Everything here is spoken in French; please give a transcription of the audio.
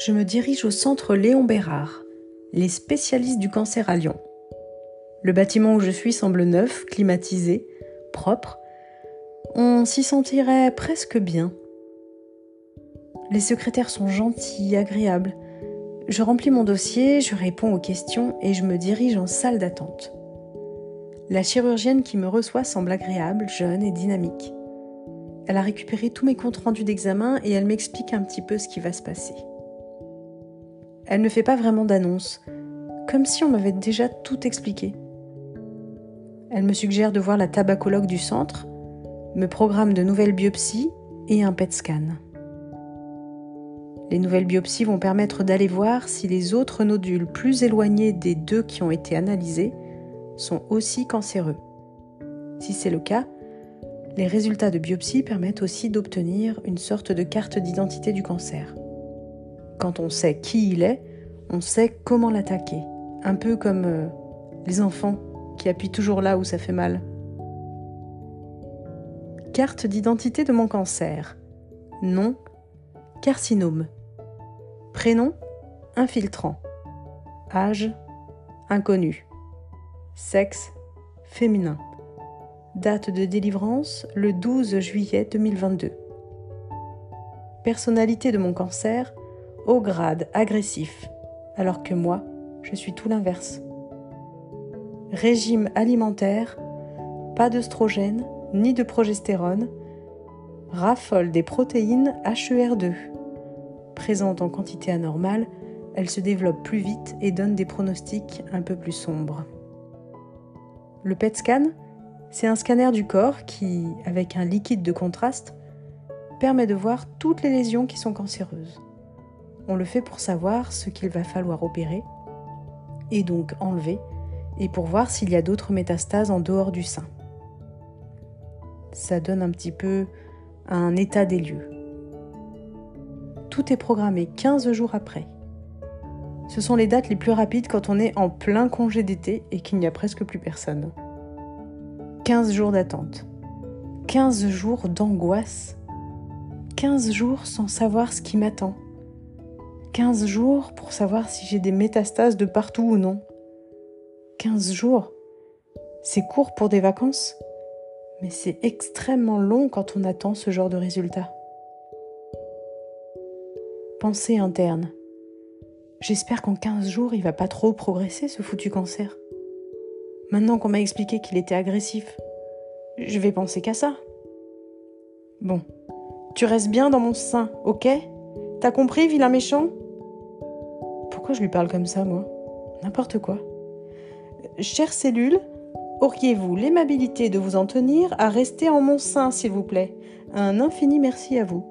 je me dirige au centre Léon Bérard, les spécialistes du cancer à Lyon. Le bâtiment où je suis semble neuf, climatisé, propre. On s'y sentirait presque bien. Les secrétaires sont gentils, agréables. Je remplis mon dossier, je réponds aux questions et je me dirige en salle d'attente. La chirurgienne qui me reçoit semble agréable, jeune et dynamique. Elle a récupéré tous mes comptes rendus d'examen et elle m'explique un petit peu ce qui va se passer. Elle ne fait pas vraiment d'annonce, comme si on m'avait déjà tout expliqué. Elle me suggère de voir la tabacologue du centre, me programme de nouvelles biopsies et un PET scan. Les nouvelles biopsies vont permettre d'aller voir si les autres nodules plus éloignés des deux qui ont été analysés sont aussi cancéreux. Si c'est le cas, les résultats de biopsie permettent aussi d'obtenir une sorte de carte d'identité du cancer. Quand on sait qui il est, on sait comment l'attaquer. Un peu comme euh, les enfants qui appuient toujours là où ça fait mal. Carte d'identité de mon cancer. Nom carcinome. Prénom infiltrant. Âge inconnu. Sexe féminin. Date de délivrance le 12 juillet 2022. Personnalité de mon cancer au grade agressif, alors que moi, je suis tout l'inverse. Régime alimentaire, pas d'œstrogène ni de progestérone, raffole des protéines HER2. Présente en quantité anormale, elle se développe plus vite et donne des pronostics un peu plus sombres. Le PET scan, c'est un scanner du corps qui, avec un liquide de contraste, permet de voir toutes les lésions qui sont cancéreuses. On le fait pour savoir ce qu'il va falloir opérer et donc enlever, et pour voir s'il y a d'autres métastases en dehors du sein. Ça donne un petit peu un état des lieux. Tout est programmé 15 jours après. Ce sont les dates les plus rapides quand on est en plein congé d'été et qu'il n'y a presque plus personne. 15 jours d'attente. 15 jours d'angoisse. 15 jours sans savoir ce qui m'attend. 15 jours pour savoir si j'ai des métastases de partout ou non. 15 jours C'est court pour des vacances, mais c'est extrêmement long quand on attend ce genre de résultat. Pensée interne. J'espère qu'en 15 jours, il va pas trop progresser ce foutu cancer. Maintenant qu'on m'a expliqué qu'il était agressif, je vais penser qu'à ça. Bon, tu restes bien dans mon sein, ok? T'as compris, vilain méchant? Je lui parle comme ça, moi? N'importe quoi. Chère cellule, auriez-vous l'aimabilité de vous en tenir à rester en mon sein, s'il vous plaît? Un infini merci à vous.